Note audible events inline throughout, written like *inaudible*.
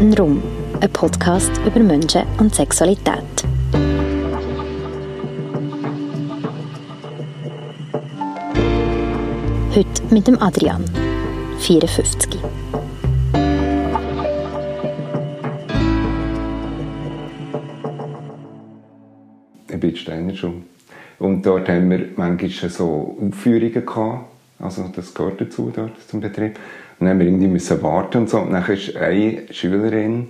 Untenrum, ein Podcast über Menschen und Sexualität. Heute mit dem Adrian, 54. Ich bin in Steiner schon. Und dort haben wir manchmal so Aufführungen gehabt. Also das gehört dazu dort zum Betrieb. Und dann haben wir irgendwie müssen warten und so. Und dann ist eine Schülerin,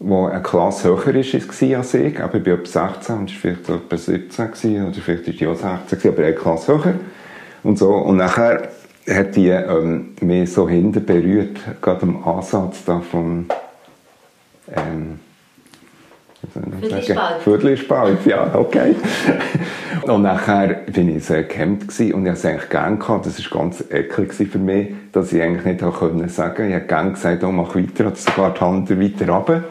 die eine Klasse höher ist als ich, aber ich bin etwa 16, und war vielleicht etwa 17 gewesen, oder vielleicht ist die auch 16 gewesen, aber eine Klasse höher. Und so. Und nachher hat die ähm, mich so hinten berührt, gerade am Ansatz da vom ähm, Viertelspalt. Ja, okay. *laughs* und nachher bin ich sehr gehemmt gewesen und ich es eigentlich gerne gehabt. Das war ganz eklig für mich, dass ich eigentlich nicht auch können sagen Ich habe gerne gesagt, oh, mach weiter, oder sogar die Hand weiter runter.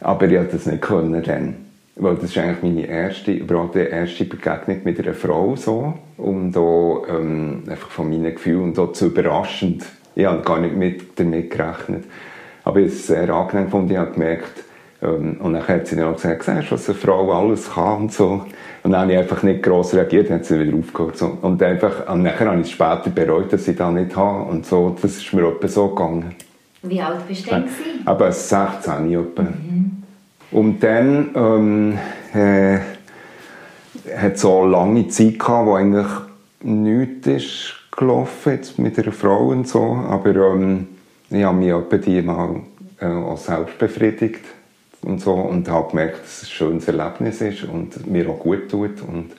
Aber ich konnte das nicht können dann. Weil das ist eigentlich meine erste, überhaupt die erste Begegnung mit einer Frau so. Und da, ähm, einfach von meinen Gefühlen und auch zu überraschend. Ich habe gar nicht mit, damit gerechnet. Aber ich habe es sehr angenehm gefunden. Ich habe gemerkt, und dann hat sie dann auch gesagt, siehst was eine Frau alles kann und so. Und dann habe ich einfach nicht gross reagiert, dann hat sie wieder aufgehört. So. Und einfach, und nachher habe ich es später bereut, dass ich das nicht habe. Und so, das ist mir etwa so gegangen. Wie alt bist du denn? gewesen? Aber 16 etwa. Und dann ähm, äh, hat so eine lange Zeit gehabt, wo eigentlich nichts ist gelaufen jetzt mit einer Frau und so. Aber ähm, ich habe mich etwa die mal äh, auch selbst befriedigt und so und habe gemerkt, dass es ein schönes Erlebnis ist und mir auch gut tut und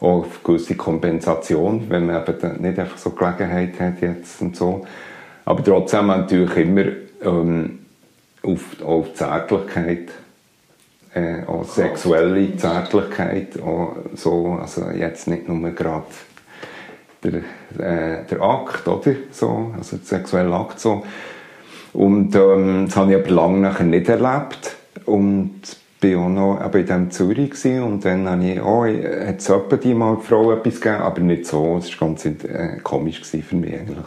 auch eine gewisse Kompensation, wenn man eben nicht einfach so Gelegenheit hat jetzt und so. Aber trotzdem natürlich immer ähm, auf, auf Zärtlichkeit, äh, auch sexuelle Zärtlichkeit, auch so, also jetzt nicht nur gerade der, äh, der Akt, oder? So, also der sexuelle Akt so. Und ähm, das habe ich aber lange nachher nicht erlebt. Und bin auch noch eben in diesem Zürich und dann habe ich, oh, hat es etwa die mal Frau etwas gegeben, aber nicht so. Es war ganz äh, komisch für mich eigentlich.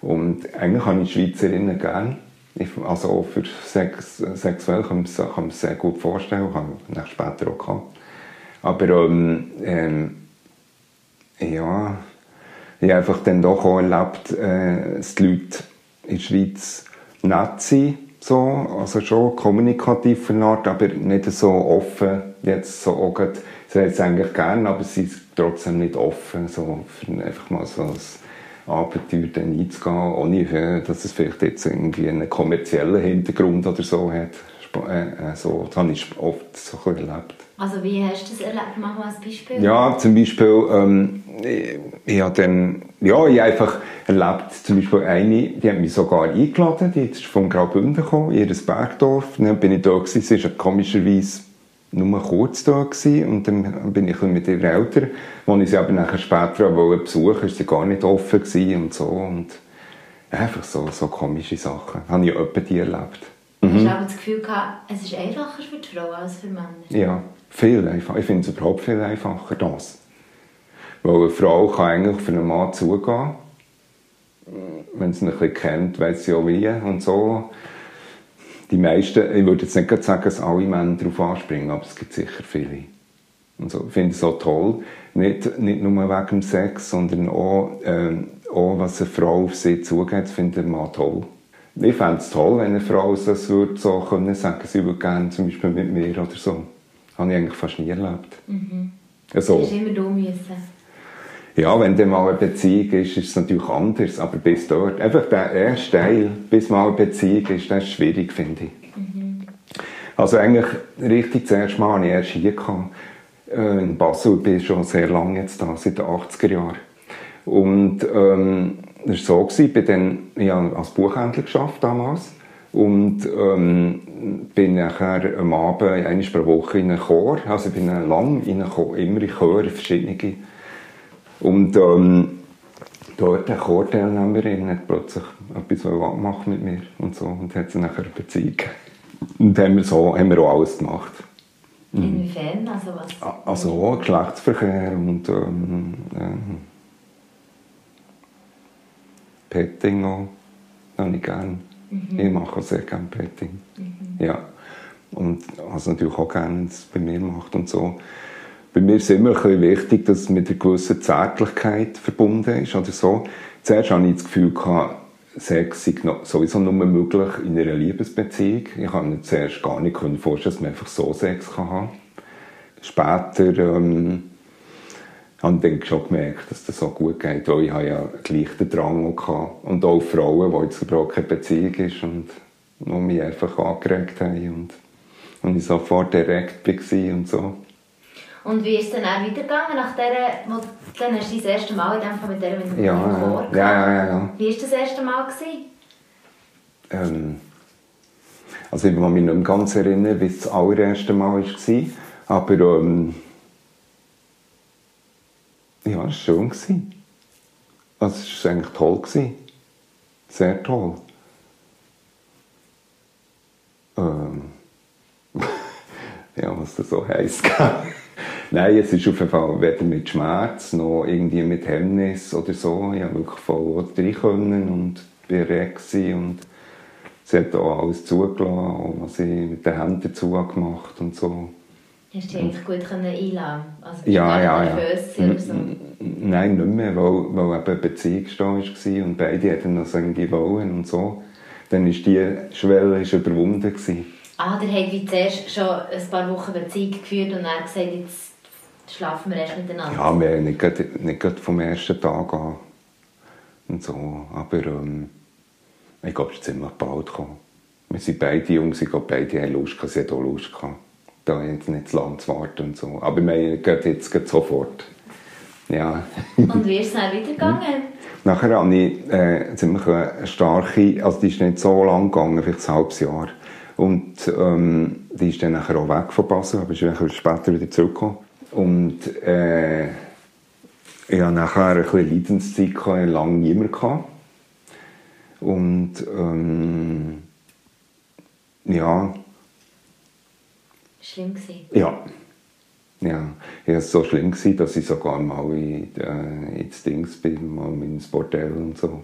Und eigentlich habe ich Schweizerinnen gerne. Ich, also auch für Sex, sexuell kann es kann es sehr gut vorstellen, habe ich dann später auch gehabt. Aber ähm, ähm, ja, ich habe einfach dann doch auch erlebt, äh, dass die Leute in der Schweiz nett sind, so, also schon kommunikativ Art, aber nicht so offen, jetzt so auch grad, sie haben es eigentlich gerne, aber sie sind trotzdem nicht offen, so, einfach mal so ein Abenteuer dann einzugehen, ohne äh, dass es vielleicht jetzt irgendwie einen kommerziellen Hintergrund oder so hat. Äh, äh, so, das habe ich oft so erlebt. Also wie hast du das erlebt? Mach mal ein Beispiel. Ja, zum Beispiel, ähm, ich, ich habe dann, ja, ich habe einfach erlebt, zum Beispiel eine, die hat mich sogar eingeladen, die ist von Graubünden gekommen, in ihr Bergdorf. Dann bin ich da gewesen, sie war komischerweise nur kurz da gewesen, und dann bin ich mit ihren Eltern, als ich sie aber nachher später wollte besuchen, ist sie gar nicht offen gewesen und so und einfach so, so komische Sachen. Habe ich etwa die erlebt. Hast du aber das Gefühl gehabt, es ist einfacher für die Frau als für Männer? Ja, viel einfacher. Ich finde es überhaupt viel einfacher, das. Weil eine Frau kann eigentlich auf einen Mann zugehen. Wenn sie ihn ein bisschen kennt, weiß sie auch wie und so. Die meisten, ich würde jetzt nicht sagen, dass alle Männer darauf anspringen, aber es gibt sicher viele. Und so, ich finde es auch toll. Nicht, nicht nur wegen dem Sex, sondern auch, ähm, auch was eine Frau auf sie zugeht, finde ich Mann toll. Ich fände es toll, wenn eine Frau das würde so können sagen, sie würde gerne zum Beispiel mit mir oder so. Habe ich eigentlich fast nie erlebt. Also, Du immer du müssen. ja, wenn dann mal eine Beziehung ist, ist es natürlich anders, aber bis dort, einfach der erste Teil, bis mal eine Beziehung ist, das ist schwierig, finde ich. Also eigentlich richtig das erste Mal hatte ich erst hier gehabt, äh, in Basel, ich bin schon sehr lange jetzt da, seit den 80er Jahren. Und ähm, das war so, gewesen, ich bin dann, ich habe als Buchhändler geschafft damals und ähm, bin nachher am Abend, einmal pro Woche in einen Chor, also ich bin dann lang in einen Chor, immer in Chor, verschiedene. Und ähm, dort eine Chorteilnehmerin hat plötzlich etwas abmachen mit mir und so und hat sie nachher eine Beziehung gegeben. Und haben wir so haben wir auch alles gemacht. Inwiefern? Also was? Also auch Geschlechtsverkehr und ähm, ähm, Petting auch. Habe ich gerne. Ich mache sehr gerne Petting. Ja. Und also natürlich auch gerne, bei mir macht und so. Bei mir ist es immer ein bisschen wichtig, dass es mit einer gewissen Zärtlichkeit verbunden ist oder so. Zuerst hatte ich das Gefühl, gehabt, Sex sei sowieso nur möglich in einer Liebesbeziehung. Ich kann mir zuerst gar nicht vorstellen, dass man einfach so Sex kann haben kann. Später ähm, habe ich dann schon gemerkt, dass das so gut geht, weil ich habe ja gleich den Drang gehabt. Und auch Frauen, die jetzt überhaupt keine Beziehung ist und die mich einfach angeregt haben und, und ich sofort direkt war und so. Und wie ist es dann auch weitergegangen? Nach dieser, dann hast du das erste Mal in dem Fall mit der mit dem Ja, Chor ja, ja, ja, ja. Wie war das erste Mal? Gewesen? Ähm, also ich kann mich nicht ganz erinnern, wie es das allererste Mal war, aber ähm, ja, es war schön. Also es war eigentlich toll. Sehr toll. Ähm, *laughs* ja, was das so heisst. *laughs* Nein, es ist auf jeden Fall weder mit Schmerz noch irgendwie mit Hemmnis oder so. Ich konnte wirklich voll rein können und gewesen und sie hat auch alles zugelassen, was ich mit den Händen dazu gemacht und so. Hast du dich eigentlich gut können einladen Also Ja, ja, ja. oder so? Nein, nicht mehr, weil, weil eben eine Beziehung war und beide hätten das irgendwie wollen und so. Dann war die Schwelle ist überwunden. Gewesen. Ah, der hat wie zuerst schon ein paar Wochen Beziehung geführt und dann gesagt, jetzt schlafen wir erst miteinander. Ja, wir haben nicht, gerade- nicht gerade vom ersten Tag an und so, aber ähm, ich glaube, es ist ziemlich bald gekommen. Wir sind beide jung, ich glaube, beide haben Lust gehabt, sie hat auch Lust gehabt, da jetzt nicht zu lange zu warten und so. Aber wir gehen jetzt gerade sofort. Ja. Und wie ist es dann weitergegangen? *laughs* Nachher hatte ich äh, ziemlich eine starke, also die ist nicht so lang gegangen, vielleicht ein halbes Jahr. Und ähm, die ist dann nachher auch weg von Basel, aber ist nachher später wieder zurückgekommen. Und äh, ich hatte nachher ein bisschen Leidenszeit, gehabt, lange niemand. Gehabt. Und ähm, ja, Schlimm gewesen. ja. Ja, ja, es war so schlimm, gewesen, dass ich sogar mal in, äh, ins Dings bin, mal ins Bordell und so.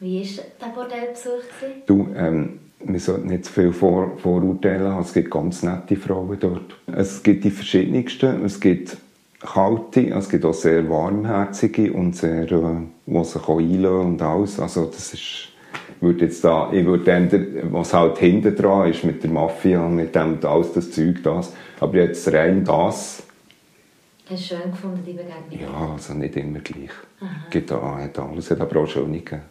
Wie war der Bordellbesuch? gewesen? Du, ähm, wir sollten nicht zu viel Vor Vorurteile haben. Es gibt ganz nette Frauen dort. Es gibt die verschiedensten. Es gibt kalte, es gibt auch sehr warmherzige und sehr, äh, die sich auch einlassen und alles. Also das ist, würde jetzt da, ich würde dann, was halt hinten dran ist mit der Mafia, mit dem, alles das Zeug, das. Aber jetzt rein das, Hast du schön gefunden, die Begegnung? ja, also nicht immer gleich. Gibt auch, hat alles, hat aber auch schöne gegeben.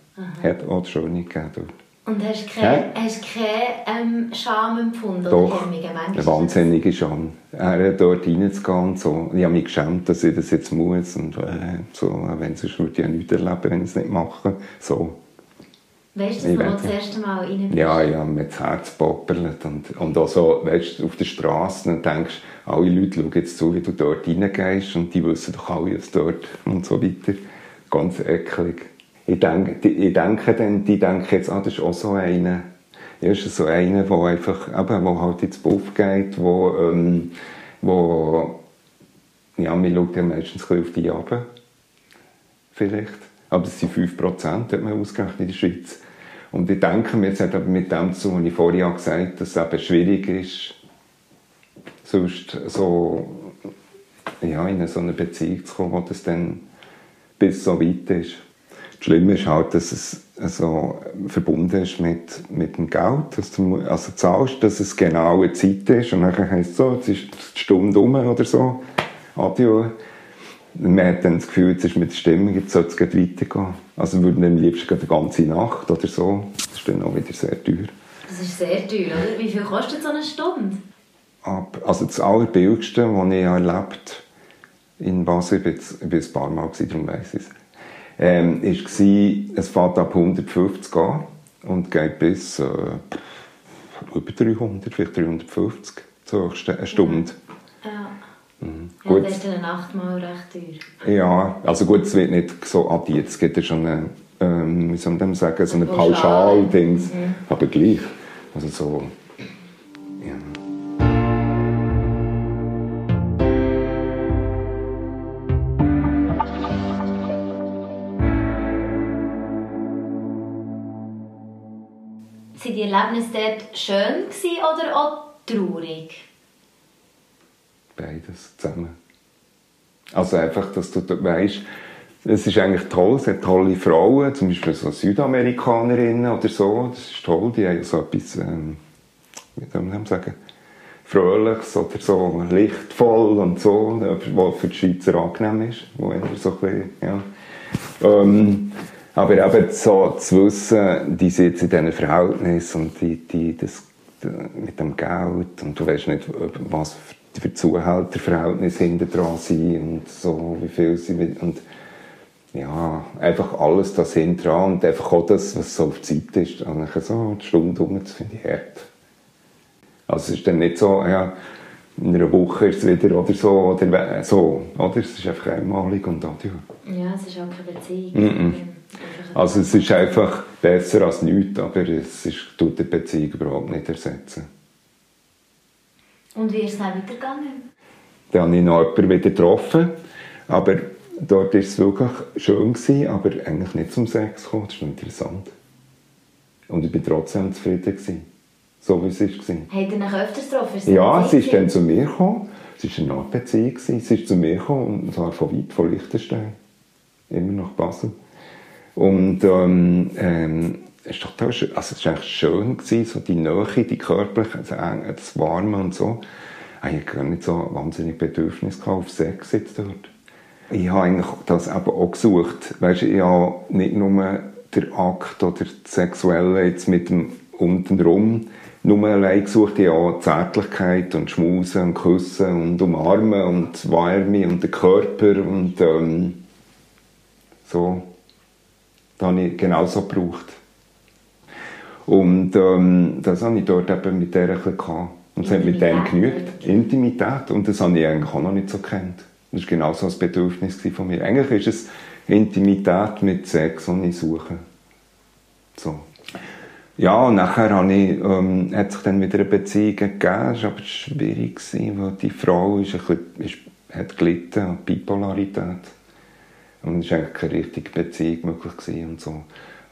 Hat auch schöne gegeben dort. Und hast du keine, hast keine ähm, Scham empfunden? Doch, eine wahnsinnige Scham. Er hat dort reinzugehen und so. Ich habe mich geschämt, dass ich das jetzt muss. Und äh, so, wenn sonst würde ich ja nichts erleben, wenn ich es nicht mache. So. Weißt du, dass weiß das erste Mal rein bist? Ja, ich habe mir das Herz gepoppelt. Und, und auch so, weißt du, auf der Straße und denkst, alle Leute schauen jetzt zu, wie du dort reingehst und die wissen doch alle jetzt dort und so weiter. Ganz eklig. Ich denke, die, ich denke dann, die denken jetzt, ah, das ist auch so einer. Ja, ist so einer, der einfach, eben, wo halt ins Buff geht, wo, ähm, wo, ja, man schaut ja meistens ein auf die runter. Vielleicht. Aber das sind 5%, hat man ausgerechnet in der Schweiz. Und ich denke mir, jetzt hat aber mit dem zu, was ich vorhin gesagt habe, dass es eben schwierig ist, sonst so ja, in so eine Beziehung zu kommen, wo das dann bis so weit ist. Das Schlimme ist halt, dass es so verbunden ist mit, mit dem Geld, dass du also zahlst, dass es genau eine Zeit ist und dann heisst es so, jetzt ist die Stunde um oder so, adieu. Man hat dann das Gefühl, jetzt ist mit der Stimmung, jetzt soll es weitergehen. Also würden wir am liebsten eine ganze Nacht oder so. Das ist dann auch wieder sehr teuer. Das ist sehr teuer, oder? Wie viel kostet so eine Stunde? Ab, also das Allerbilligste, was ich erlebt in Basel, ich jetzt, ich bin ein paar Mal, gewesen, darum weiss ich es, ähm, war, es fängt ab 150 an und geht bis äh, über 300, vielleicht 350, so eine Stunde. Ja. Mhm. Ja, Gut. das ist dann eine Nacht mal recht teuer. Ja, also gut, es wird nicht so addiert, es gibt schon eine, ähm, wie soll man sagen, so eine. Pauschal-Dings, aber gleich. Also so, ja. Sind die Erlebnisse dort schön oder auch traurig? Beides zusammen. Also einfach, dass du weißt, es ist eigentlich toll, es hat tolle Frauen, zum Beispiel so Südamerikanerinnen oder so, das ist toll, die haben so etwas, ähm, wie soll man sagen, Fröhliches oder so lichtvoll und so, was für die Schweizer angenehm ist, wo so ein bisschen, ja. Ähm, aber eben so zu wissen, die sitzen in diesen Verhältnissen und die, die, das, mit dem Geld und du weißt nicht, was für Zuhälterverhältnisse hinter dran sind und so, wie viel sie und ja, einfach alles das hinten dran und einfach auch das, was so auf Zeit ist, dann so eine Stunde um, das finde ich hart. Also es ist dann nicht so, ja, in einer Woche ist es wieder oder so, oder so, oder? Es ist einfach einmalig und adieu. Ja, es ist auch keine Beziehung. Mm -mm. Also es ist einfach besser als nichts, aber es ist, tut die Beziehung überhaupt nicht ersetzen. Und wie ist es dann weitergegangen? Dann habe ich noch jemanden wieder getroffen, aber dort war es wirklich schön, gewesen, aber eigentlich nicht zum Sex gekommen, das ist interessant. Und ich war trotzdem zufrieden. Gewesen, so wie es war. Habt ihr noch öfters getroffen? Ja, sie ist dann zu mir gekommen. Es war eine Nachbeziehung. Sie ist zu mir gekommen, und zwar von weit, von Liechtenstein. Immer nach Basel. Und ähm, ähm, war total schön, also es war eigentlich schön, gewesen, so die Nähe, die körperliche, also das Warme und so. Ich hatte gar nicht so wahnsinnig Bedürfnis auf Sex jetzt dort. Ich habe eigentlich das eben auch gesucht. Weißt, ich habe nicht nur den Akt oder das Sexuelle jetzt mit dem untenrum nur allein gesucht, ich habe Zärtlichkeit und Schmusen und Küssen und Umarmen und Wärme und den Körper und ähm, so. Das habe ich genauso gebraucht. Und ähm, das habe ich dort eben mit der ein bisschen gehabt. Und es hat mit dem genügt. Intimität. Und das habe ich eigentlich auch noch nicht so kennt. Das war genau so ein Bedürfnis von mir. Eigentlich ist es Intimität mit Sex, die ich suche. So. Ja, und nachher habe ich, ähm, hat sich dann wieder eine Beziehung gegeben. Es war aber schwierig, weil die Frau ist ein bisschen, ist, hat gelitten an Bipolarität. Und es war eigentlich keine richtige Beziehung möglich und so.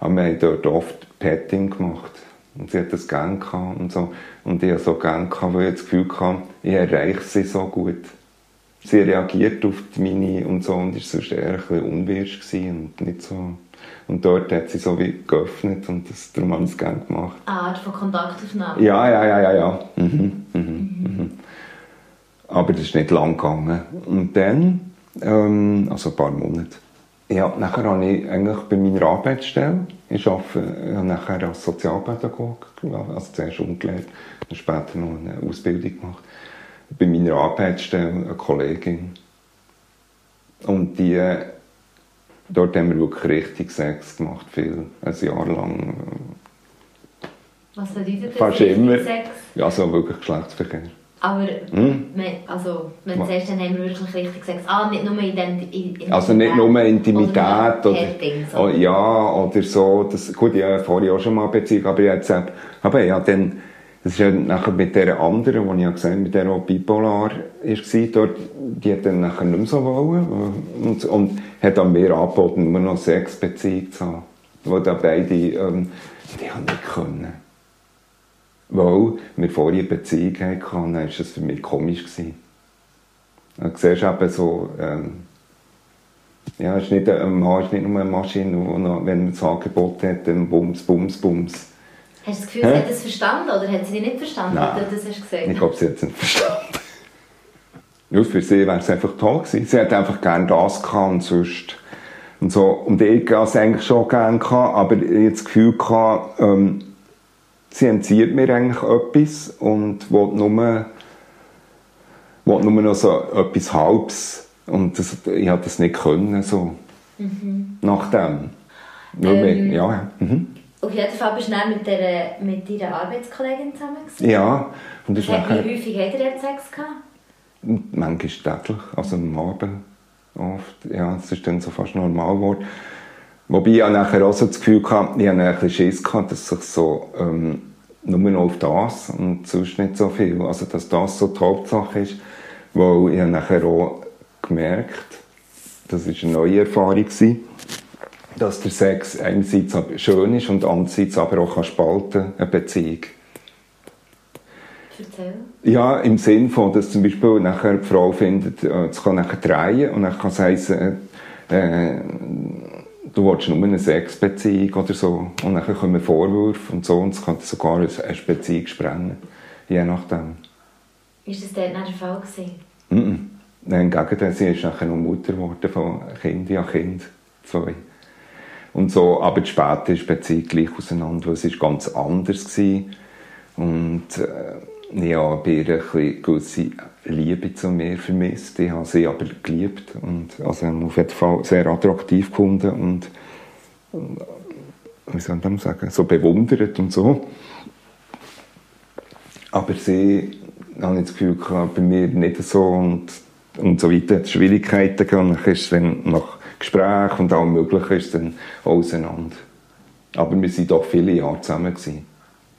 Aber wir haben dort oft Petting gemacht. Und sie hat das gerne gehabt und so. Und ich hatte so gerne gehabt, weil ich das Gefühl hatte, ich erreiche sie so gut. Sie reagiert auf meine und so und ist sonst eher ein bisschen unwirsch und nicht so... Und dort hat sie so wie geöffnet und das, darum habe ich es gerne gemacht. Eine Art von Kontaktaufnahme? Ja, ja, ja, ja, ja. Mhm, mhm. mhm. Aber das ist nicht lang gegangen. Und dann, ähm, also ein paar Monate, ja, nachher habe ich eigentlich bei meiner Arbeitsstelle, ich arbeite nachher als Sozialpädagoge, also zuerst umgelehrt, und später noch eine Ausbildung gemacht. Bei meiner Arbeitsstelle eine Kollegin. Und die, dort haben wir wirklich richtig Sex gemacht, viel, ein Jahr lang. Was bedeutet das? Fast immer. Sex? Ja, also wirklich Geschlechtsverkehr. Aber hm? also, wenn sagst, dann haben wir wirklich richtig gesagt, ah, nicht nur Identität. Also nicht nur Intimität oder, oder, oh, ja, oder so. Das, gut, ich hatte vorher auch schon mal Beziehung, aber jetzt, aber ja, dann, das ist ja nachher mit der anderen, die ich ja gesehen mit der auch bipolar war, dort, die hat dann nachher nicht mehr so wollen und, und hat dann mir angeboten, nur noch Sexbeziehung zu haben. Wo da beide, ähm, die haben nicht können weil wir vorher eine Beziehung hatten, dann war das für mich komisch. Gewesen. Dann siehst du eben so, ähm, ja, ist nicht, ein Mann ist nicht nur eine Maschine, noch, wenn man das Angebot hat, dann Bums, Bums, Bums. Hast du das Gefühl, Hä? sie hat das verstanden oder hat sie dich nicht verstanden, Nein. du das hast gesagt? Ich glaube, sie hat es nicht verstanden. Nur für sie wäre es einfach toll gewesen. Sie hat einfach gerne das gehabt und sonst. Und, so. und ich hatte es eigentlich schon gerne gehabt, aber ich hatte das Gefühl gehabt, ähm, sie entzieht mir eigentlich etwas und will nur, will nur noch so etwas Halbes. Und das, ich konnte das nicht können, so. Mhm. Nach dem. Ähm, ja, ja. Mhm. Auf jeden Fall bist du dann mit, der, mit deiner Arbeitskollegin zusammen gewesen? Ja. Und das Wie nachher, häufig hat er Sex gehabt? Manchmal täglich, also am Abend oft. Ja, das ist dann so fast normal geworden. Wobei ich nachher auch so das Gefühl hatte, ich hatte ein bisschen Schiss gehabt, dass sich so, ähm, nur noch auf das und sonst nicht so viel. Also, dass das so die Hauptsache ist, weil ich habe nachher auch gemerkt, das war eine neue Erfahrung, gewesen, dass der Sex einerseits schön ist und andererseits aber auch kann spalten eine Beziehung. Erzähl. Ja, im Sinn von, dass zum Beispiel nachher die Frau findet, äh, es kann nachher drehen und dann kann es heissen, äh, äh, du willst nur eine Sexbeziehung oder so und dann kommen Vorwürfe und so und es kann sogar eine Beziehung sprengen, je nachdem. Ist das dort nicht der Fall gewesen? Mm -mm. Nein, im Gegenteil, sie ist nachher noch Mutter geworden von Kind, ja Kind, zwei. Und so, aber später ist die Beziehung gleich auseinander, weil es ist ganz anders gewesen. Und äh, ja, bei ihr gewisse Liebe zu mir vermisst. Ich habe sie aber geliebt und also auf jeden Fall sehr attraktiv gefunden und, und wie soll man sagen, so bewundert und so. Aber sie, habe ich das Gefühl, bei mir nicht so und, und so weiter hat Schwierigkeiten. Und dann ist dann nach Gespräch und allem Möglichen ist dann auseinander. Aber wir waren doch viele Jahre zusammen. Gewesen.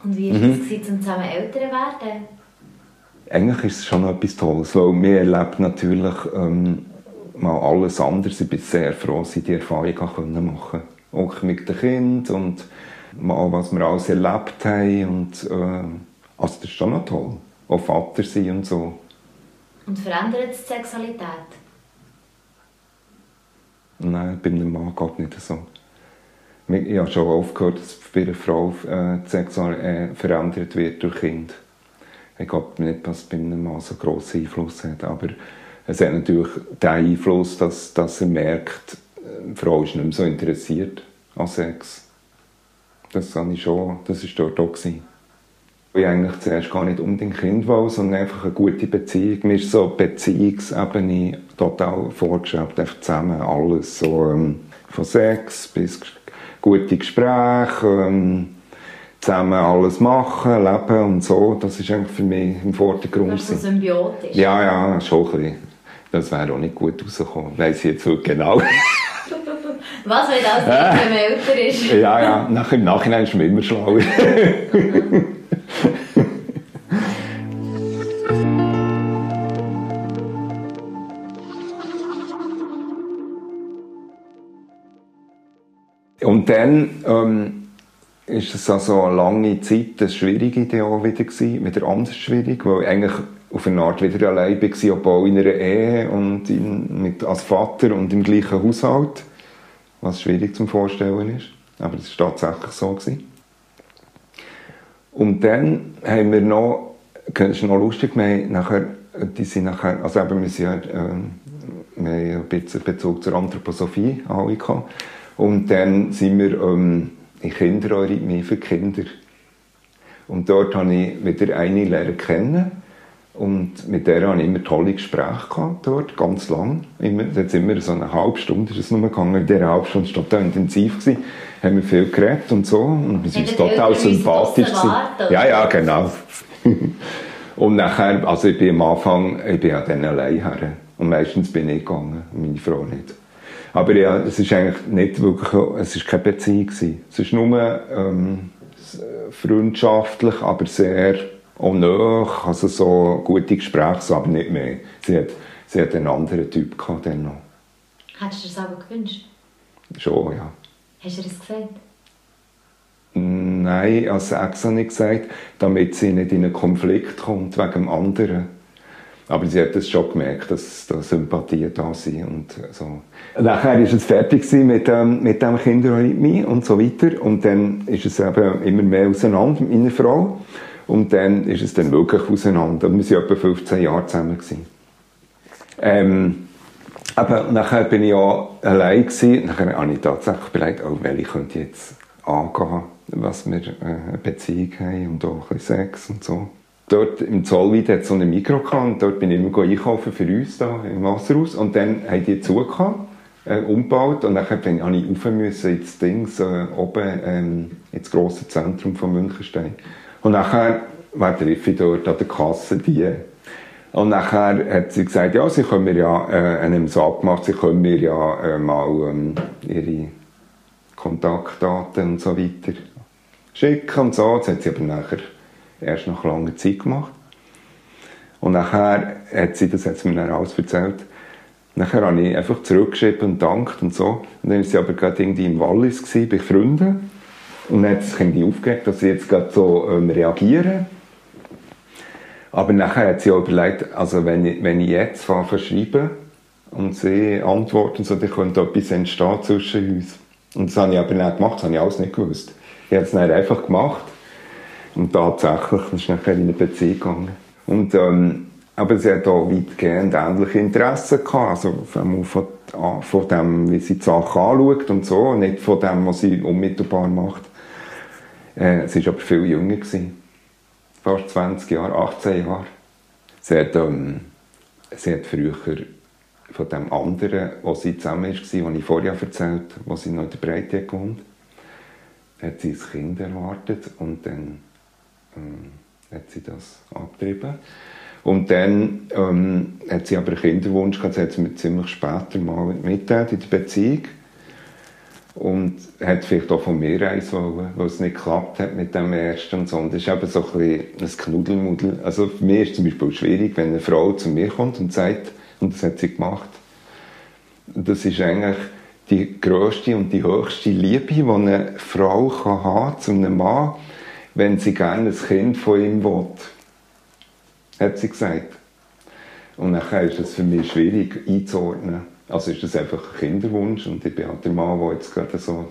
Und wie war mhm. es, zum zusammen Eltern werden? Eigentlich ist es schon etwas Tolles, weil wir erlebt natürlich ähm, mal alles anders. Ich bin sehr froh, dass ich diese Erfahrung machen konnte. Auch mit den Kindern und mal, was wir alles erlebt haben. Und, äh, also das ist schon noch toll. Auch Vater sein und so. Und verändert es die Sexualität? Nein, bei einem Mann geht nicht so. Ich habe schon oft gehört, dass bei einer Frau äh, die Sexualität äh, verändert wird durch Kind. Ich glaube nicht, dass bei einem Mann so grossen Einfluss hat, aber es hat natürlich den Einfluss, dass, dass er merkt, äh, die Frau ist nicht mehr so interessiert an Sex. Das habe ich schon, das war dort auch. Gewesen. Ich eigentlich zuerst gar nicht unbedingt Kind wollte, sondern einfach eine gute Beziehung. Mir ist so Beziehungsebene total vorgeschrieben, einfach zusammen alles. So, ähm, von Sex bis gute Gespräche, ähm, zusammen alles machen, leben und so. Das ist eigentlich für mich im Vordergrund. Das ist so symbiotisch. Ja, ja, schon ein bisschen. Das wäre auch nicht gut rausgekommen. Weiss ich jetzt genau. *laughs* Was, wenn das nicht, wenn man älter ist? *laughs* ja, ja. Nach, Im Nachhinein ist man immer schlauer. *laughs* Und dann ähm, ist es also eine lange Zeit eine schwierige Idee wieder gewesen, wieder anders schwierig, weil ich eigentlich auf eine Art wieder allein war, obwohl in einer Ehe und in, mit, als Vater und im gleichen Haushalt, was schwierig zum Vorstellen ist. Aber es war tatsächlich so. Gewesen. Und dann haben wir noch, das ist noch lustig, wir nachher, die sind nachher, also eben, wir, sind, äh, wir haben ein bisschen Bezug zur Anthroposophie alle gehabt. Und dann sind wir ähm, in Kinderarrhythmie für Kinder. Und dort habe ich wieder eine lernen kennen. Und mit der hatte ich immer tolle Gespräche gehabt, dort, ganz lang. Immer, jetzt immer so eine halbe Stunde ist es nur gegangen. In dieser halben Stunde war total intensiv. Gewesen. Haben wir viel geredet und so. Und wir sind total sympathisch. Ja, ja, genau. *laughs* und nachher, also ich bin am Anfang, ich bin ja dann allein her. Und meistens bin ich gegangen, meine Frau nicht. Aber ja, es ist eigentlich nicht wirklich, es ist keine Beziehung gewesen. Es ist nur ähm, freundschaftlich, aber sehr auch nah, also so gute Gespräche, aber nicht mehr. Sie hat, sie hat einen anderen Typ gehabt dann noch. Hättest du das aber gewünscht? Schon, ja. Hast du das gesagt? Nein, also extra nicht gesagt, damit sie nicht in einen Konflikt kommt wegen dem anderen. Aber sie hat es schon gemerkt, dass da Sympathien da sind und so. Nachher ist es fertig mit, ähm, mit dem Kinderarrhythmie und so weiter. Und dann ist es eben immer mehr auseinander mit meiner Frau. Und dann ist es dann wirklich auseinander. Wir waren etwa 15 Jahre zusammen. Gewesen. Ähm, aber nachher bin ich auch allein gewesen. Nachher habe ich tatsächlich überlegt, oh, welche könnte ich jetzt angehen, was wir äh, eine Beziehung haben und auch ein Sex und so dort im Zollweid hat so eine Mikro und dort bin ich immer einkaufen für uns da im Wasserhaus und dann haben die zugehauen, äh, umgebaut und dann bin, habe ich rauf müssen ins Ding, so, oben ähm, ins grosse Zentrum von Münchenstein. Und nachher war treffe ich dort an der Kasse die. Und nachher hat sie gesagt, ja, sie können mir ja, äh, haben so abgemacht, sie können mir ja äh, mal ähm, ihre Kontaktdaten und so weiter schicken und so. Das hat sie aber nachher erst nach langer Zeit gemacht. Und nachher hat sie, das hat sie mir dann alles erzählt, Nachher habe ich einfach zurückgeschrieben und dankt und so. Und dann war sie aber gerade irgendwie im Wallis gewesen, bei Freunden. Und dann hat sie irgendwie aufgeregt, dass sie jetzt gerade so ähm, reagieren. Aber nachher hat sie auch überlegt, also wenn ich, wenn ich jetzt fange schreiben und sie antworten, so, dann könnte etwas entstehen zwischen uns. Und das habe ich aber nicht gemacht, das habe ich alles nicht gewusst. Ich habe es dann einfach gemacht. Und tatsächlich, das ist nachher in eine Beziehung gegangen. Und, ähm, aber sie hat auch weitgehend ähnliche Interessen gehabt. Also von, von dem, wie sie die Sachen anschaut und so, nicht von dem, was sie unmittelbar macht. Äh, sie war aber viel jünger. Gewesen. Fast 20 Jahre, 18 Jahre. Sie hat, ähm, sie hat früher von dem anderen, wo sie zusammen war, was ich vorher erzählt habe, wo sie noch in der Breite gewohnt hat sie ein Kind erwartet und dann ähm, hat sie das abgetrieben. Und dann ähm, hat sie aber einen Kinderwunsch gehabt, das hat sie mir ziemlich später mal mitgeteilt in der Beziehung. Und hat vielleicht auch von mir eins wollen, weil es nicht geklappt hat mit dem ersten und so. Und das ist eben so ein bisschen ein Knuddelmuddel. Also für mich ist es zum Beispiel schwierig, wenn eine Frau zu mir kommt und sagt, und das hat sie gemacht, das ist eigentlich die grösste und die höchste Liebe, die eine Frau kann haben zu einem Mann, wenn sie gerne ein Kind von ihm will. Hat sie gesagt. Und nachher ist es für mich schwierig einzuordnen. Also ist das einfach ein Kinderwunsch und ich bin halt der Mann, der jetzt gerade so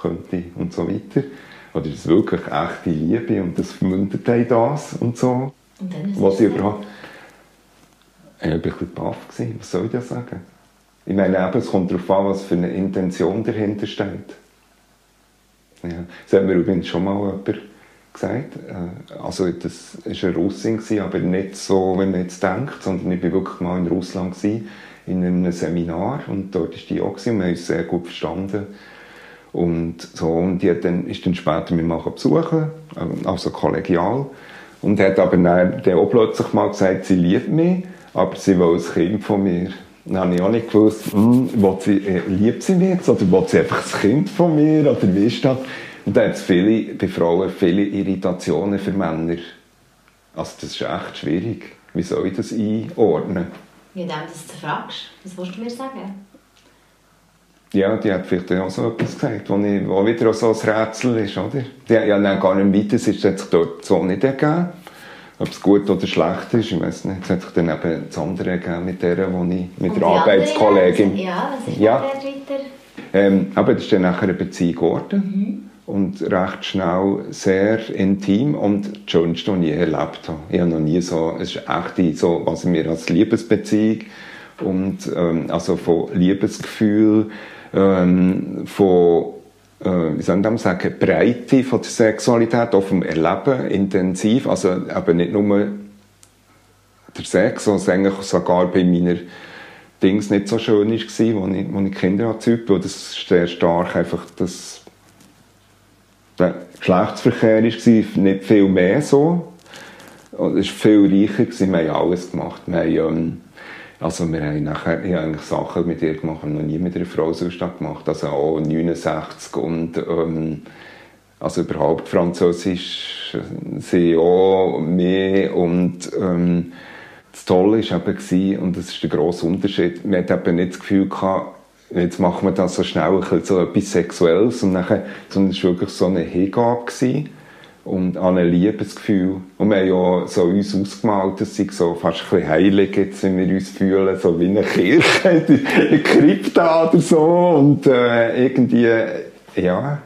könnte und so weiter. Oder ist es wirklich echte Liebe und das vermündet einem das und so. Und dann ist Was ich überhaupt... Ich war ein bisschen baff. Was soll ich da sagen? Ich meine, eben, es kommt darauf an, was für eine Intention dahinter steht. Ja. Das hat mir übrigens schon mal jemand gesagt. Äh, Also, das war eine Russin, aber nicht so, wie man jetzt denkt, sondern ich war wirklich mal in Russland in einem Seminar und dort war die auch und wir haben uns sehr gut verstanden. Und, so, und die hat dann, ist dann später mich mal besuchen, ähm, also kollegial. Und hat aber dann, dann auch plötzlich mal gesagt, sie liebt mich, aber sie will ein Kind von mir. Dann habe ich auch nicht gewusst, hm, will sie, äh, liebt sie mich jetzt oder will sie einfach ein Kind von mir oder wie ist das? Und da hat es viele, bei Frauen viele Irritationen für Männer. Also das ist echt schwierig. Wie soll ich das einordnen? Dem, dass du fragst, was willst du mir sagen? Ja, die hat vielleicht auch so etwas gesagt, wo, ich, wo wieder so ein Rätsel ist, oder? Die hat ja dann gar nicht weiter, es ist sich dort so nicht ergeben. Ob es gut oder schlecht ist, ich weiß nicht. Es hat sich dann eben das andere ergeben mit der, wo ich, mit Und der Arbeitskollegin. Ja, was ist Ja. weiter? Ähm, aber das ist dann nachher eine Beziehung geworden. Mhm. Und recht schnell sehr intim und das Schönste, was ich erlebt habe. Ich habe noch nie so, es ist echt so, was wir als Liebesbeziehung und ähm, also von Liebesgefühl, ähm, von äh, wie soll ich sagen, Breite von der Sexualität, auch vom Erleben, intensiv, also eben nicht nur der Sex, was eigentlich sogar bei meiner Dings nicht so schön war, als ich, ich Kinder erzeugt habe, das ist sehr stark einfach das der Geschlechtsverkehr war, nicht viel mehr so. Und Es war viel reicher, wir haben alles gemacht. Wir haben, ähm, also wir haben nachher ich habe eigentlich Sachen mit ihr gemacht, die noch nie mit einer Frau sonst gemacht Also auch 69 und ähm, also überhaupt Französisch sie auch mehr und ähm, das Tolle war eben, und das ist der grosse Unterschied, man hat eben nicht das Gefühl gehabt, jetzt machen wir das so schnell, ein bisschen so etwas Sexuelles, und nachher, sondern es war wirklich so eine Hingabe gewesen und an ein Liebesgefühl. Und wir haben ja so uns ausgemalt, das sei so fast ein bisschen heilig, jetzt, wie wir uns fühlen, so wie eine Kirche, *laughs* eine Krypta oder so, und äh, irgendwie, ja,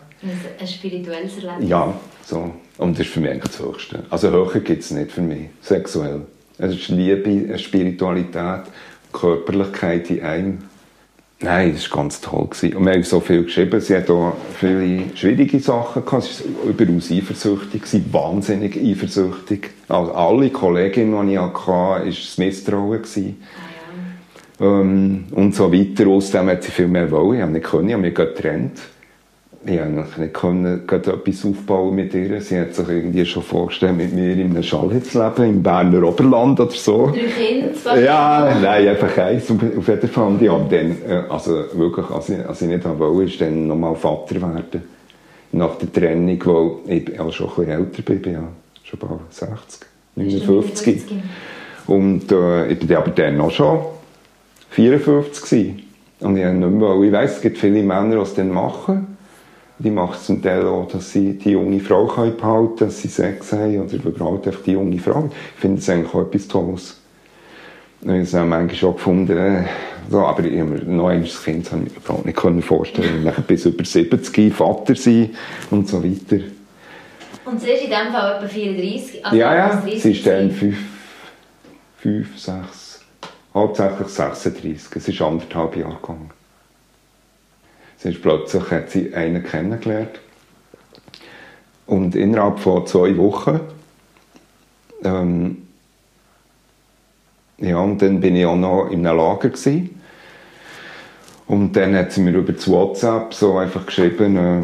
Ein, spirituelles Erlebnis. ja, so. Und das ist für mich eigentlich das Höchste. Also höher gibt es nicht für mich, sexuell. Es ist Liebe, eine Spiritualität, Körperlichkeit in einem. Nein, das war ganz toll. Gewesen. Und wir haben so viel geschrieben. Sie hat auch viele schwierige Sachen gehabt. Sie war überaus eifersüchtig, gewesen, wahnsinnig eifersüchtig. Also alle Kolleginnen, die ich hatte, war das Misstrauen. Gewesen. Ah, ja. Ähm, und so weiter. Außerdem hat sie viel mehr wollen. Ich habe nicht können, ich habe mich getrennt. Ich konnte nicht können, gerade etwas aufbauen mit ihr. Sie hat sich irgendwie schon vorgestellt, mit mir in einem Chalet zu leben, im Berner Oberland oder so. Drei Kinder, Ja, nein, einfach eins. Auf jeden Fall. Und ich habe dann, äh, also wirklich, als ich, als ich nicht wollte, ist dann nochmal Vater werden. Nach der Trennung, weil ich auch schon ein bisschen älter bin, bin ja schon bald 60, 59. Und äh, ich bin aber dann auch schon 54 gewesen. Und ich, nicht mehr, ich weiss, es gibt viele Männer, die es dann machen. Die machen es zum Teil auch, dass sie die junge Frau behalten können, dass sie Sex haben oder überhaupt einfach die junge Frau. Ich finde das eigentlich auch etwas Tolles. Ich habe es auch manchmal schon gefunden, äh, so, aber ich habe mir noch ein Kind habe ich mir überhaupt nicht können vorstellen bis über 70 Vater sein und so weiter. Und sie ist in dem Fall etwa 34? Also ja, ja, 30 sie ist dann 5, 5, 6, hauptsächlich 36. Es ist anderthalb Jahre gegangen. Sie ist plötzlich hat sie einen kennengelernt. Und innerhalb von zwei Wochen ähm, ja, und dann bin ich auch noch in einem Lager gewesen. Und dann hat sie mir über das WhatsApp so einfach geschrieben, äh,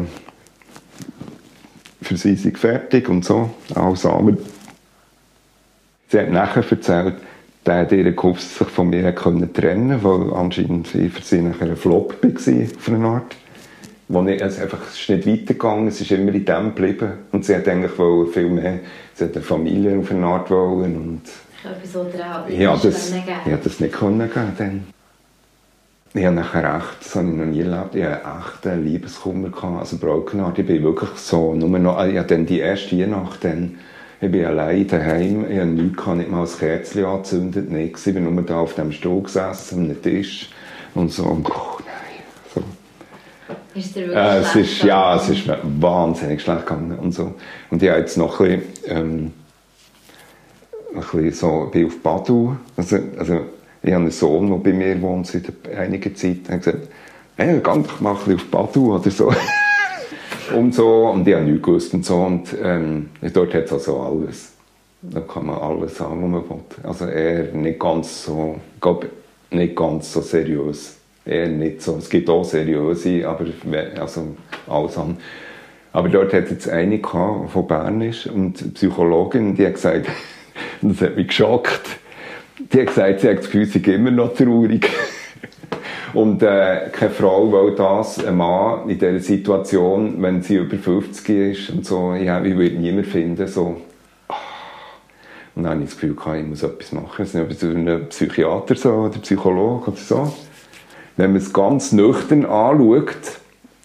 für sie sei fertig und so, alles andere. Sie hat nachher erzählt, der hat ihr gehofft, sich von mir können trennen weil anscheinend ich für sie nachher ein Flop war, auf eine Art. Wo nicht, also einfach, es ist nicht weitergegangen, es ist immer in dem geblieben. Und sie hat eigentlich viel mehr, sie hat eine Familie auf eine Art wollen und Etwas, was dir auch ja, das, ich hätte das nicht können geben dann. Ich habe nachher echt, das habe ich noch nie erlebt, ich hatte echt einen Liebeskummer, gehabt, also Broken Heart. Ich bin wirklich so, nur noch, ich hatte dann die erste Weihnacht, dann, ich bin allein daheim, ich hatte nichts, gehabt, nicht mal ein Kerzchen angezündet, nichts. Ich bin nur da auf dem Stuhl gesessen, am Tisch und so, oh nein, so. Ist dir wirklich Äh, es ist, ja, es ist mir wahnsinnig schlecht gegangen und so. Und ich habe jetzt noch ein bisschen, ähm, ein bisschen so, bin auf Badu, also, also ich habe einen Sohn, der bei mir wohnt seit einiger Zeit, und gesagt, hey, geh doch mal ein bisschen auf Badu oder so. Und so, und ich habe nichts gewusst und so, und ähm, dort hat es also alles. Da kann man alles sagen, was man will. Also eher nicht ganz so, glaube, nicht ganz so seriös. Eher nicht so. Es gibt auch seriöse, aber also alles an. Aber dort hat jetzt eine gehabt, von Bern ist und die Psychologin, die hat gesagt, *laughs* das hat mich geschockt, die hat gesagt, sie hat das Gefühl, sie immer noch traurig. Und äh, keine Frau will das, ein Mann in dieser Situation, wenn sie über 50 ist und so, ja, ich würde niemand finden, so, und dann habe ich das Gefühl, ich muss etwas machen. Es ist nicht ein Psychiater so, oder Psychologe oder so. Wenn man es ganz nüchtern anschaut,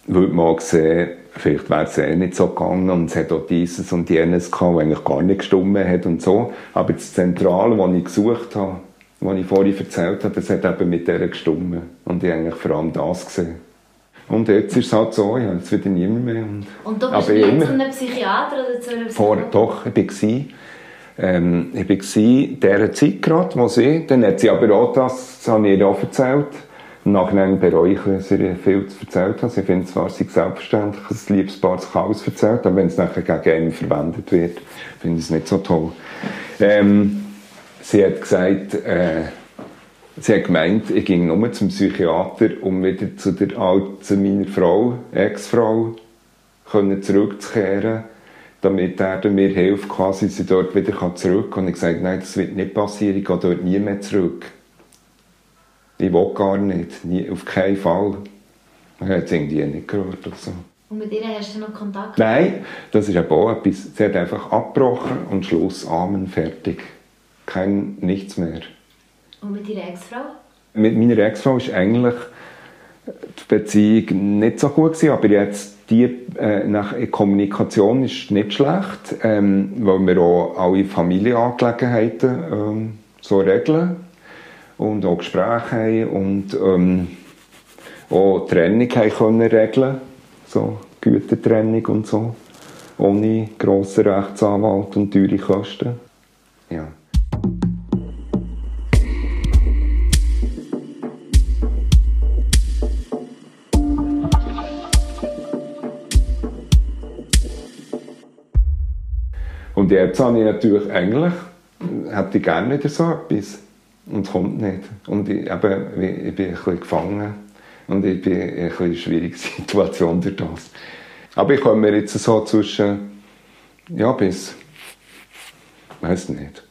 würde man auch sehen, vielleicht wäre es eh nicht so gegangen und es hat auch dieses und jenes gehabt, was eigentlich gar nicht gestummen hat und so. Aber das Zentrale, was ich gesucht habe, was ich vorhin erzählt habe, das hat eben mit der gestummen. Und ich habe eigentlich vor allem das gesehen. Und jetzt ist es halt so, ich habe jetzt wieder niemand mehr. Und, Und du bist nie immer- zu einem Psychiater oder zu einem vor, Psychologen? doch, ich war ähm, ich war in dieser Zeit gerade, wo sie, dann hat sie aber auch das, das habe ich ihr auch erzählt, im Nachhinein bereue ich, dass ich ihr viel erzählt habe. Sie findet zwar, sie selbstverständlich, dass ein Liebespaar sich alles erzählt, aber wenn es nachher gegen einen verwendet wird, finde ich es nicht so toll. Ähm, sie hat gesagt, äh, sie hat gemeint, ich ging nur zum Psychiater, um wieder zu, der, Al- zu meiner Frau, Ex-Frau, zurückzukehren, damit er mir hilft, quasi, sie dort wieder zurück kann. Und ich gesagt, nein, das wird nicht passieren, ich gehe dort nie mehr zurück. Ich will gar nicht, nie, auf keinen Fall. Er hat es irgendwie nicht gehört oder so. Und mit ihr hast du noch Kontakt? Nein, das ist auch etwas, sie hat einfach abgebrochen und Schluss, Amen, fertig. Kein, nichts mehr. Und mit ihrer Ex-Frau? Mit meiner Ex-Frau ist eigentlich die Beziehung nicht so gut gewesen, aber jetzt die äh, nach die Kommunikation ist nicht schlecht, ähm, weil wir auch alle Familienangelegenheiten ähm, so regeln und auch Gespräche haben und ähm, auch Trennung haben können regeln, so Gütertrennung und so, ohne grossen Rechtsanwalt und teure Kosten. Ja. Und jetzt habe ich natürlich eigentlich, hätte ich gerne wieder so etwas. Und es kommt nicht. Und ich, eben, ich bin ein bisschen gefangen. Und ich bin in eine bisschen schwierige *laughs* Situation durch das. Aber ich komme mir jetzt so zwischen, ja, bis, weiß nicht,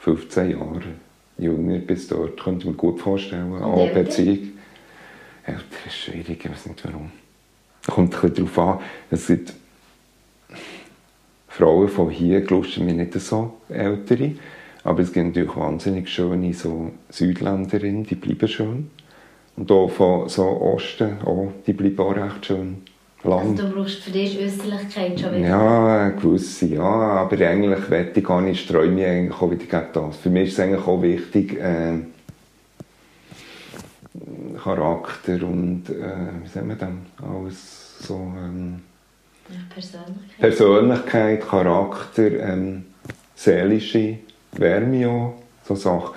15 Jahre jünger bis dort, könnte ich mir gut vorstellen. Auch älter? Beziehung. Älter ist schwierig, ich weiß nicht warum. Kommt ein bisschen darauf an. Es gibt Frauen von hier glusten mir nicht so ältere. Aber es gibt natürlich wahnsinnig schöne so Südländerinnen, die bleiben schön. Und auch von so Osten, auch, die bleiben auch recht schön. Lang. Also du brauchst für dich Äußerlichkeit schon wieder. Ja, gewisse, ja. Aber eigentlich wette ich gar nicht, ich streue mich eigentlich auch wieder gegen das. Für mich ist es eigentlich auch wichtig, äh, Charakter und, äh, wie sagt man dann, alles so, ähm, Ja, Persönlichkeit. Persönlichkeit, Charakter, ähm, seelische Wärme auch, so Sachen.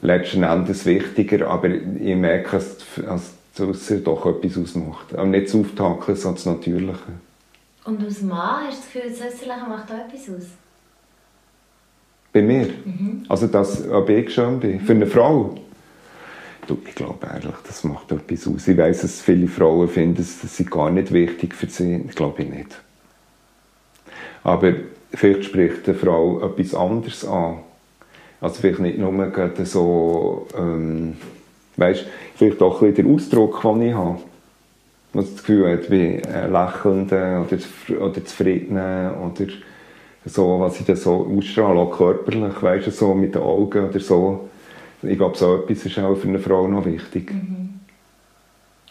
Letzten Endes wichtiger, aber ich merke, dass das doch etwas ausmacht. Aber nicht das Auftakeln, sondern das Natürliche. Und als Mann hast du das Gefühl, das Äußerliche macht auch etwas aus? Bei mir. Also, dass ob ich schön bin. Für eine Frau. Ich glaube ehrlich, das macht etwas aus. Ich weiss, dass viele Frauen finden, das sei gar nicht wichtig für sie. Ich glaube nicht. Aber vielleicht spricht eine Frau etwas anderes an. Also vielleicht nicht nur gerade so, ähm, weißt, vielleicht auch ein der Ausdruck, den ich habe. Was das Gefühl hat, wie ein Lächelnden oder, oder Zufriedenen oder so, was ich dann so ausstrahle, auch körperlich, weißt du, so mit den Augen oder so. Ich glaube, so etwas ist auch für eine Frau noch wichtig.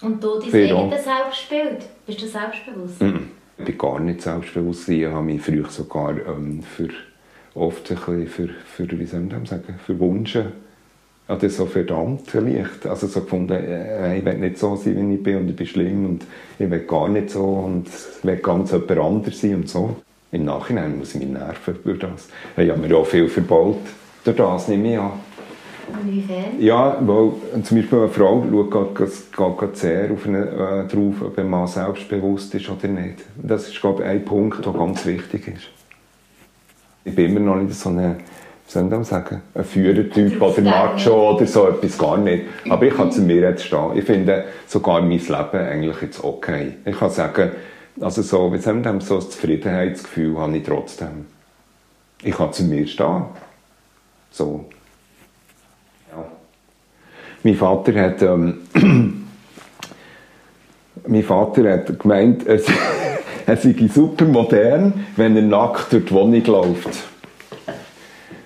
Und du dein eigenes Selbstbild? Bist du selbstbewusst? Mhm. Ich bin gar nicht selbstbewusst. Ich habe mich früher sogar ähm, für, oft ein bisschen für, für, wie soll man sagen, verwunschen. Oder so verdammt leicht. Also so gefunden, äh, ich will nicht so sein, wie ich bin und ich bin schlimm und ich will gar nicht so und ich will ganz jemand anderes sein und so. Im Nachhinein muss ich mich nerven durch das. Ich habe mir auch viel verbaut. Durch das nehme ich an. Inwiefern? Ja, weil zum Beispiel eine Frau schaut gerade geht sehr auf eine, äh, drauf, ob ein Mann selbstbewusst ist oder nicht. Das ist, glaube ich, ein Punkt, der ganz wichtig ist. Ich bin immer noch nicht so eine, wie soll das sagen, ein Führertyp oder Macho oder so etwas, gar nicht. Aber ich kann zu mir jetzt stehen. Ich finde sogar mein Leben eigentlich jetzt okay. Ich kann sagen, also so, wie man dem, so ein Zufriedenheitsgefühl habe ich trotzdem. Ich kann zu mir stehen. So. Mein Vater hat, ähm, *clears throat* mein Vater hat gemeint, er, *laughs* er sei super modern, wenn er nackt durch die Wohnung läuft.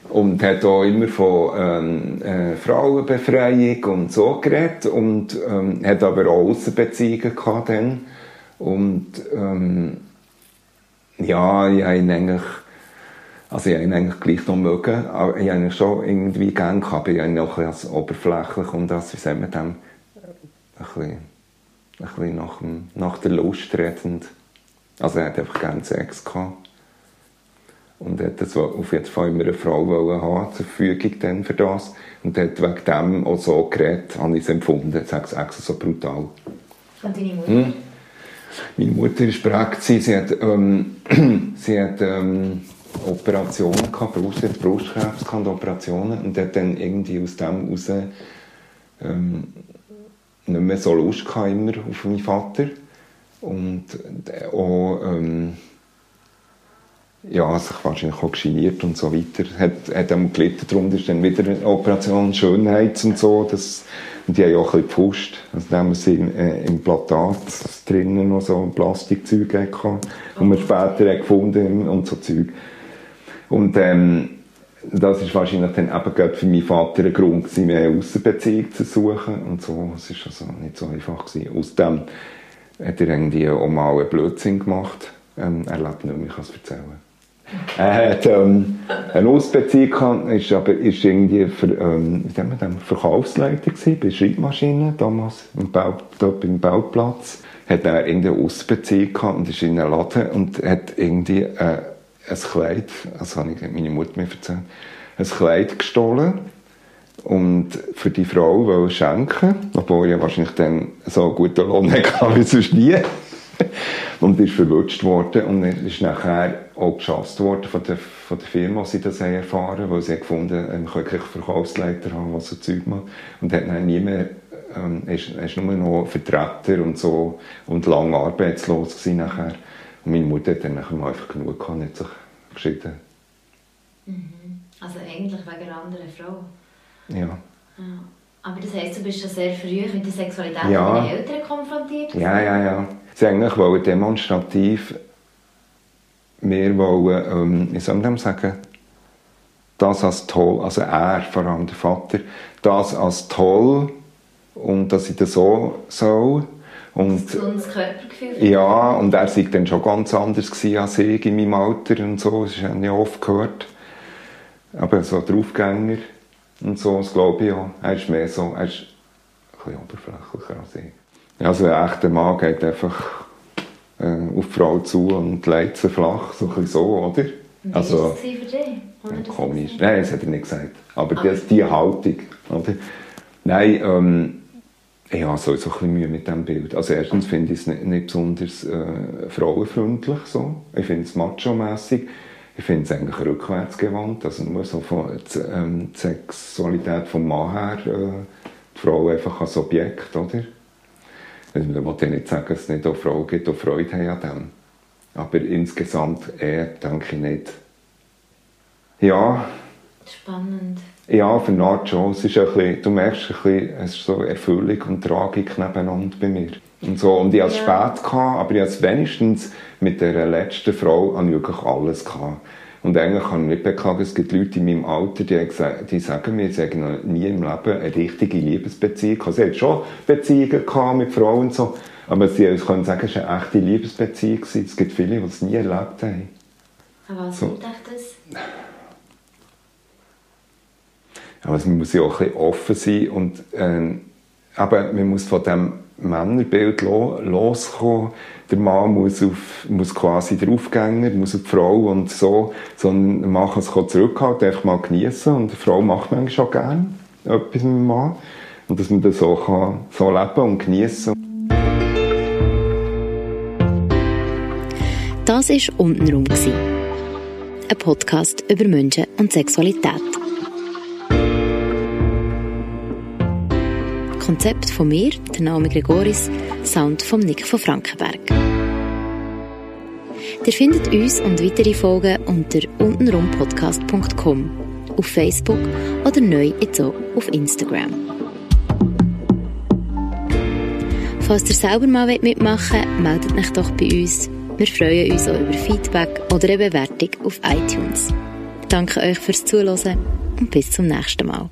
Und hat auch immer von ähm, äh, Frauenbefreiung und so geredet und ähm, hat aber auch Aussenbeziehungen gehabt dann. Und ähm, ja, ich habe ihn eigentlich also ich habe ihn eigentlich gleich noch mögen, aber ich habe ihn schon irgendwie gern gehabt, aber ich habe ihn auch als oberflächlich und das, wie sagt man dem, ein bisschen, ein bisschen nach, dem, nach der Lust redend. Also er hat einfach gerne Sex gehabt. Und er hat das auf jeden Fall immer eine Frau wollen haben, zur Verfügung dann für das. Und hat wegen dem auch so geredet, habe ich es empfunden, sage es extra so brutal. Und deine Mutter? Hm? Meine Mutter war prägt. Sie sie hat, ähm, *clears throat* sie hat ähm, Operationen gehabt, Brust, Brustkrebs gehabt, Operationen. Und hat dann irgendwie aus dem heraus ähm, nicht mehr so Lust gehabt, immer auf meinen Vater. Und auch, ähm, ja, sich wahrscheinlich auch geniert und so weiter. Hat, hat auch gelitten, darum ist dann wieder eine Operation Schönheits und so. Das, und die haben ja auch ein bisschen gepfuscht. Also da haben wir sie im, äh, im Platat drinnen noch so Plastikzeug gehabt, und wir später hat gefunden und so Zeug. Und ähm, das ist wahrscheinlich dann eben für meinen Vater ein Grund gewesen, mehr Aussenbeziehung zu suchen und so. Es ist also nicht so einfach gewesen. Aus dem hat er irgendwie auch mal einen Blödsinn gemacht. Ähm, er lebt nicht mehr, ich kann es erzählen. Er hat ähm, eine Ausbeziehung gehabt, ist aber ist irgendwie für, ähm, wie Verkaufsleiter gewesen, bei Schreibmaschinen, damals im Bau, dort beim Bauplatz. Hat er irgendeine Ausbeziehung gehabt und ist in einen Laden und hat irgendwie äh, ein Kleid, das habe ich meine Mutter mir erzählt, ein Kleid gestohlen und für die Frau wollte schenken, obwohl er wahrscheinlich dann so einen guten Lohn *laughs* hatte wie sonst nie. und ist verwutscht worden und ist nachher auch geschasst worden von der, von der Firma, sie das haben weil sie haben gefunden, man keinen Verkaufsleiter haben, was so Zeug macht. Und hat dann nie mehr, ähm, ist, ist nur noch Vertreter und so und lange arbeitslos gewesen nachher. Und meine Mutter hat dann einfach genug gehabt, hat sich geschieden. Also eigentlich wegen einer anderen Frau. Ja. Ja. Aber das heisst, du bist schon sehr früh mit der Sexualität Ja. deiner Eltern konfrontiert? Ja, ja, ja. Sie eigentlich wollen demonstrativ mehr wollen, ähm, wie soll man sagen, das als toll, also er, vor allem der Vater, das als toll und dass ich das so soll. Und, Gesundes Körpergefühl. ja, und er war dann schon ganz anders gewesen als ich in meinem Alter und so, das habe ich ja oft gehört. Aber so Draufgänger und so, das glaube ich auch. Er ist mehr so, er ist ein bisschen oberflächlicher als ich. Also ein echter Mann geht einfach äh, auf die Frau zu und legt sie flach, so ein bisschen so, oder? Und Also, wie war es für dich? das komisch. Nein, das hat er nicht gesagt. Aber Ah. das, die Haltung, oder? Nein, ähm, ich habe so, ein bisschen Mühe mit diesem Bild. Also erstens finde ich es nicht, nicht besonders äh, frauenfreundlich, so. Ich finde es macho-mässig. Ich finde es eigentlich rückwärtsgewandt. Also nur so von Z- ähm, die Sexualität vom Mann her, äh, die Frau einfach als Objekt, oder? Also, man will ja nicht sagen, dass es nicht auch Frauen gibt, die Freude haben an dem. Aber insgesamt eher denke ich nicht. Ja, Spannend. Ja, für eine Art schon. Es ist ein bisschen, du merkst ein bisschen, es ist so Erfüllung und Tragik nebeneinander bei mir. Und, so, und ich hatte es Ja. spät, gehabt, aber ich hatte es wenigstens mit der letzten Frau ich wirklich alles gehabt. Und eigentlich kann ich nicht beklagen, es gibt Leute in meinem Alter, die, die sagen mir, sie haben noch nie im Leben eine richtige Liebesbeziehung gehabt. Sie hatten schon Beziehungen gehabt mit Frauen und so, aber sie können sagen, es war eine echte Liebesbeziehung. Es gibt viele, die es nie erlebt haben. Aber was so. das? Aber man muss ja auch ein bisschen offen sein und ähm, aber man muss von dem Männerbild lo loskommen. Der Mann muss, auf, muss quasi der Aufgänger, muss auf die Frau und so, sondern der kann auch zurückhalten, einfach mal genießen und die Frau macht manchmal schon gerne etwas mit dem Mann. Und dass man das so, kann, so leben und genießen Das war «Untenrum». Ein Podcast über Menschen und Sexualität. Konzept von mir, der Name Gregoris, Sound von Nick von Frankenberg. Ihr findet uns und weitere Folgen unter untenrumpodcast.com, auf Facebook oder neu jetzt auch auf Instagram. Falls ihr selber mal mitmachen wollt, meldet euch doch bei uns. Wir freuen uns auch über Feedback oder eine Bewertung auf iTunes. Danke euch fürs Zuhören und bis zum nächsten Mal.